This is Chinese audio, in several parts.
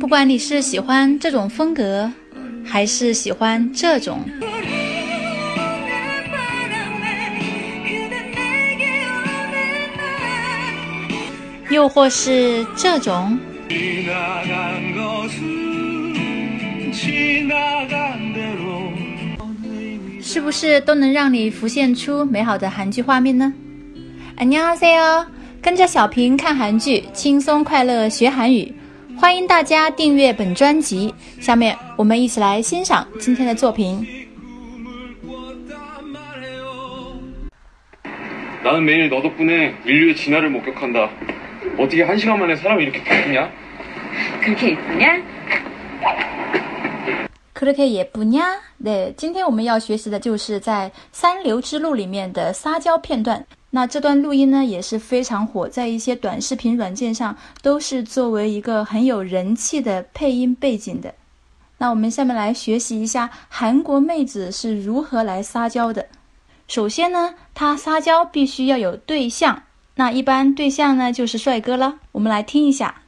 不管你是喜欢这种风格，还是喜欢这种，又或是这种，是不是都能让你浮现出美好的韩剧画面呢？안녕하세요， 跟着小平看韩剧，轻松快乐学韩语。欢迎大家订阅本专辑。下面我们一起来欣赏今天的作品。나는매일너덕분에인류의진화를목격한다어떻게한시간만에사람이이렇게바뀌냐그렇게예쁘냐 그렇게예쁘냐对，今天我们要学习的就是在《三流之路》里面的撒娇片段。 那这段录音呢也是非常火，在一些短视频软件上都是作为一个很有人气的配音背景的。那我们下面来学习一下韩国妹子是如何来撒娇的。首先呢，她撒娇必须要有对象，那一般对象呢就是帅哥了。我们来听一下。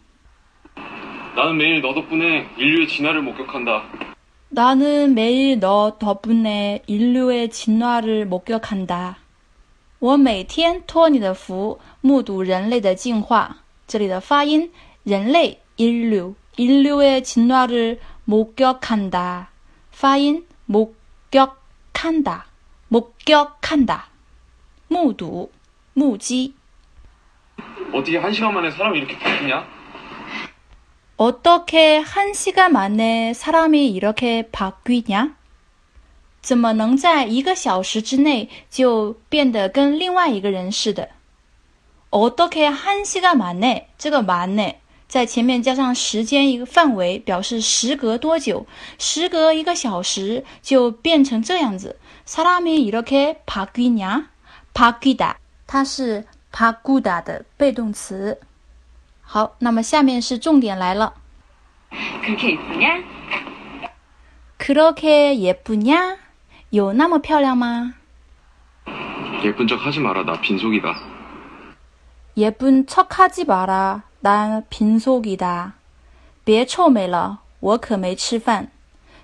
나는매일너덕분에인류의진화를목격한다나는매일너덕분에인류의진화를목격한다 我每天托你的福，目睹人类的进化。这里的发音，人类인류인류의진화를목격한 다。 发音목격한 다， 목격한 다， 目睹，目击。어떻게한시간만에사람이이렇게바뀌냐어떻게한시간만에사람이이렇게바뀌냐 怎么能在一个小时之内就变得跟另外一个人似的？어떻게한시간만 에？ 这个만에在前面加上时间一个范围，表示时隔多久？时隔一个小时就变成这样子。사람이이렇게바뀌냐바뀌 다， 它是바꾸다的被动词。好，那么下面是重点来了。그렇게예쁘냐그렇게예쁘냐 有那么漂亮吗？예쁜척하지마라나빈속이다예쁜척하지마라난빈속이다别臭美了，我可没吃饭。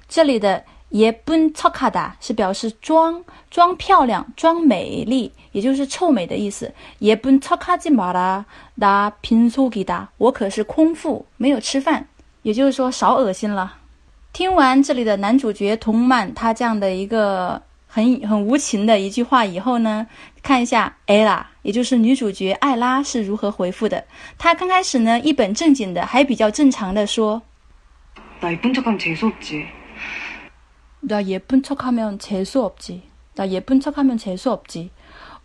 这里的예쁜척하다是表示装装漂亮、装美丽，也就是臭美的意思。예쁜척하지마라나빈속이다我可是空腹，没有吃饭，也就是说少恶心了。 听完这里的男主角童曼他这样的一个很很无情的一句话以后呢，看一下艾拉，也就是女主角艾拉是如何回复的。她刚开始呢一本正经的，还比较正常的说：“나예쁜척하면재수없지나예쁜척하면재수없지나예쁜척하면재수없지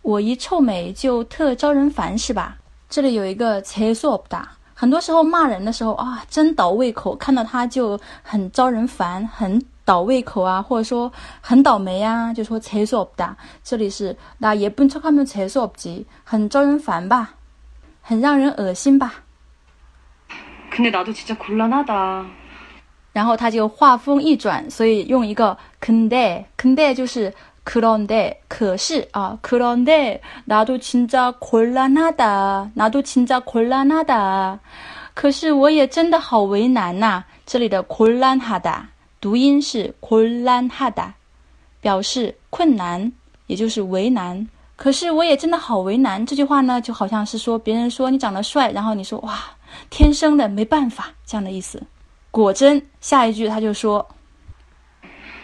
我一臭美就特招人烦是吧？这里有一个재수없다 很多时候骂人的时候啊，真倒胃口，看到他就很招人烦，很倒胃口啊，或者说很倒霉啊，就说厕所不大。这里是那也不能看没厕所不急，很招人烦吧，很让人恶心吧。근데나도진짜곤란하다然后他就话锋一转，所以用一个근데근데就是。 그런데可是啊，그런데나도진짜곤란하다나도진짜곤란하다可是我也真的好为难呐。这里的곤란하다读音是곤란하다表示困难，也就是为难。可是我也真的好为难。这句话呢，就好像是说别人说你长得帅，然后你说哇，天生的没办法这样的意思。果真，下一句他就说。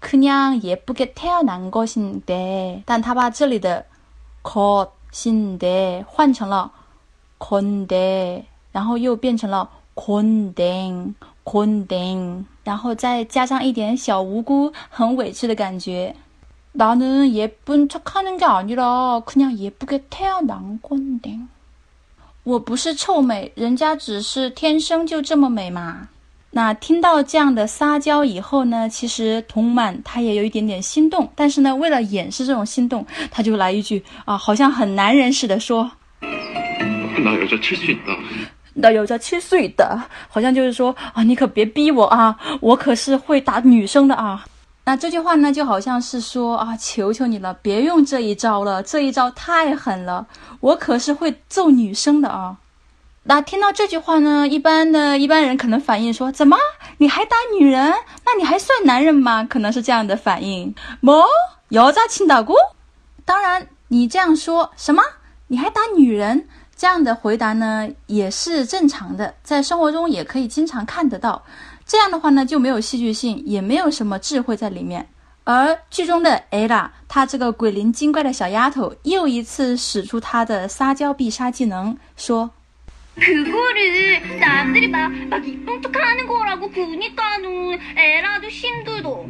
그냥예쁘게태어난것인 데， 但他把这里的것인데换成了건 데， 然后又变成了건 데， 건 데， 然后再加上一点小无辜、很委屈的感觉。나는예쁜척하는게아니라그냥예쁘게태어난건 데。 我不是臭美，人家只是天生就这么美嘛。 那听到这样的撒娇以后呢，其实童满他也有一点点心动，但是呢，为了掩饰这种心动，他就来一句啊，好像很男人似的说：“那有着七岁的，那有叫七岁的，好像就是说啊，你可别逼我啊，我可是会打女生的啊。”那这句话呢，就好像是说啊，求求你了，别用这一招了，这一招太狠了，我可是会揍女生的啊。那听到这句话呢，一般的一般人可能反应说：“怎么你还打女人？那你还算男人吗？”可能是这样的反应。么油炸青岛菇，当然你这样说什么你还打女人这样的回答呢，也是正常的，在生活中也可以经常看得到。这样的话呢，就没有戏剧性，也没有什么智慧在里面。而剧中的 ella，她这个鬼灵精怪的小丫头，又一次使出她的撒娇必杀技能，说。 그거를남들이막막이쁜척하는거라고그니까는애라도힘들어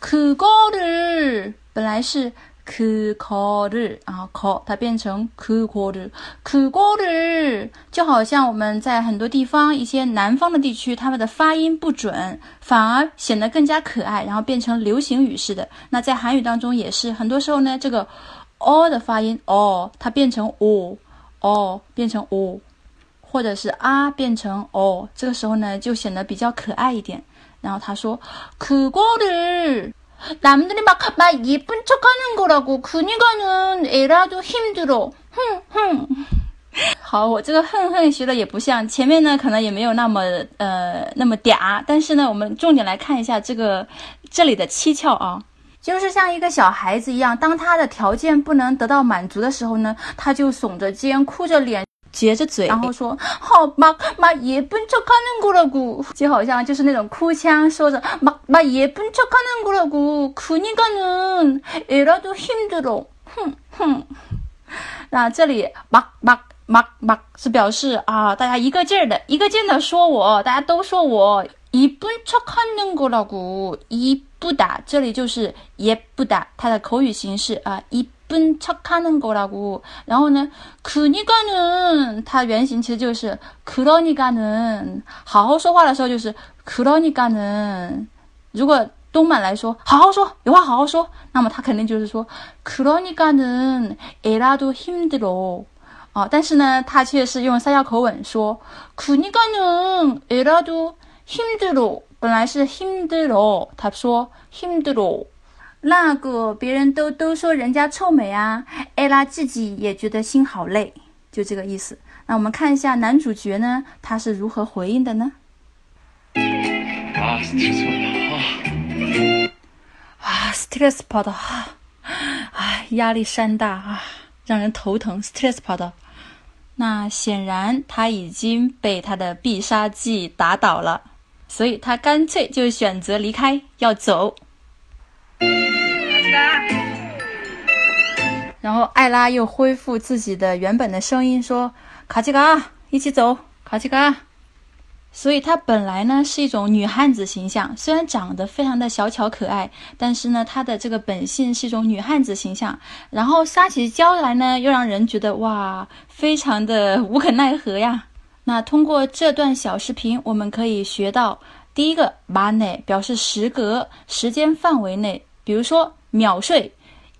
그거를本来是。”그거를啊，거它变成그거 를， 그거를就好像我们在很多地方一些南方的地区，他们的发音不准，反而显得更加可爱，然后变成流行语似的。那在韩语当中也是，很多时候呢，这个 o 的发音 o 它变成 o，o 变成 o，或者是啊变成 o，这个时候呢就显得比较可爱一点。然后他说그거를 남들이막막예쁜척하는거라고그니까는애라도힘들어哼哼。好，我这个哼哼学的也不像前面呢，可能也没有那么呃那么嗲，但是呢，我们重点来看一下这个这里的蹊跷啊， 就是像一个小孩子一样，当他的条件不能得到满足的时候呢，他就耸着肩，哭着脸。撅着嘴，然后说：“好嘛嘛예쁜척하는거라 고， 就好像就是那种哭腔，说着嘛嘛예쁜척하는거라 고， 그니까는애라도힘들 어。 哼哼，那这里嘛嘛嘛嘛是表示啊，大家一个劲儿的，一个劲的说我，大家都说我예쁜척하는거라 고， 예 쁘 다， 这里就是예쁘 다， 它的口语形式啊，이笨착하는거라 고， 然后呢，그니까 는， 它原型其实就是그러니까 는， 好好说话的时候就是그러니까 는。 如果东满来说，好好说，有话好好说，那么他肯定就是说그러니까는애라도힘들 어。 啊，但是呢，他却是用撒娇口吻说그니까는애라도힘들 어。 本来是 him d r o 他说 him d r o 那个别人都都说人家臭美啊，艾拉自己也觉得心好累，就这个意思。那我们看一下男主角呢，他是如何回应的呢？啊，吃错了啊！啊，stress 跑的啊，啊，压力山大啊，让人头疼，stress 跑的。那显然他已经被他的必杀技打倒了。所以他干脆就选择离开，要走。然后艾拉又恢复自己的原本的声音说：“卡奇嘎，一起走，卡奇嘎。”所以她本来呢是一种女汉子形象，虽然长得非常的小巧可爱，但是呢她的这个本性是一种女汉子形象。然后撒起娇来呢，又让人觉得哇，非常的无可奈何呀。那通过这段小视频，我们可以学到第一个만 에， 表示时隔、时间范围内，比如说秒睡。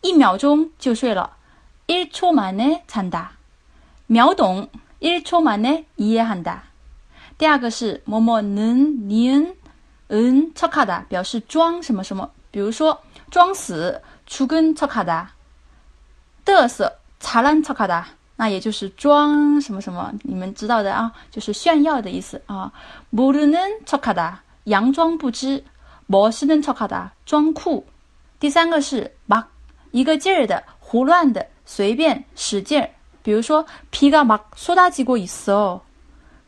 一秒钟就睡了，일초만에잔 다。 秒懂，일초만에이해한 다。 第二个是뭐뭐는니은은척하 다， 表示装什么什么，比如说装死，죽은척하 다。 嘚瑟，잘난척하 다， 那也就是装什么什么，你们知道的啊，就是炫耀的意思啊。모르는척하 다， 佯装不知，멋있는척하 다， 装酷。第三个是막一个劲儿的、胡乱的、随便使劲儿，比如说비가막쏟아지고있 어，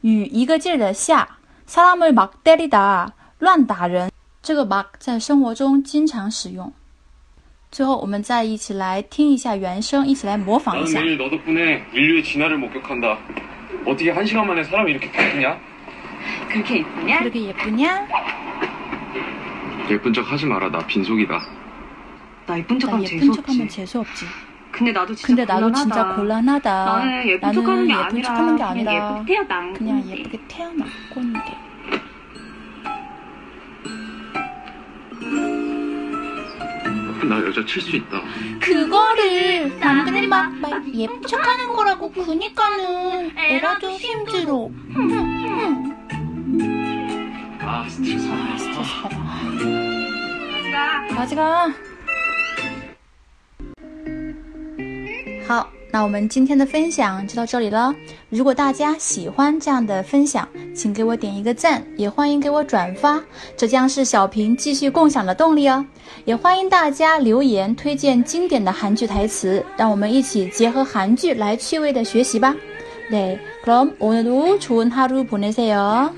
雨一个劲儿的下，사람을막때리 다， 乱打人。这个막在生活中经常使用。 最后，我们再一起来听一下原声，一起来模仿一下。나는매일너덕분에인류의진화를목격한다어떻게한시간만에사람이이렇게바뀌냐그렇게예쁘냐 그렇게예쁘냐예쁜척하지마라나빈속이다 나 예쁜 척하면 예쁜 재수 척하면 없지. 재수 없지. 근데 나도 진짜 근데 나도 진짜 곤란하다. 곤란하다. 나는 예쁜 척하는 게 예쁜 척하는 게 아니라 아니라 그냥 예쁘게 태어난 그냥 건데. 예쁘게 태어난 건데. 그러니까 나 여자 칠 수 있다. 그거를 남들이 막, 막 예쁜 척하는 거라고 그니까는 애라도 힘들어. 아 스트레스 받아. 아, 스트레스 받아. 가지가. 好。那我们今天的分享就到这里了。如果大家喜欢这样的分享，请给我点一个赞，也欢迎给我转发，这将是小平继续共享的动力哦。也欢迎大家留言推荐经典的韩剧台词，让我们一起结合韩剧来趣味的学习吧。네，그럼오늘도좋은하루보내세요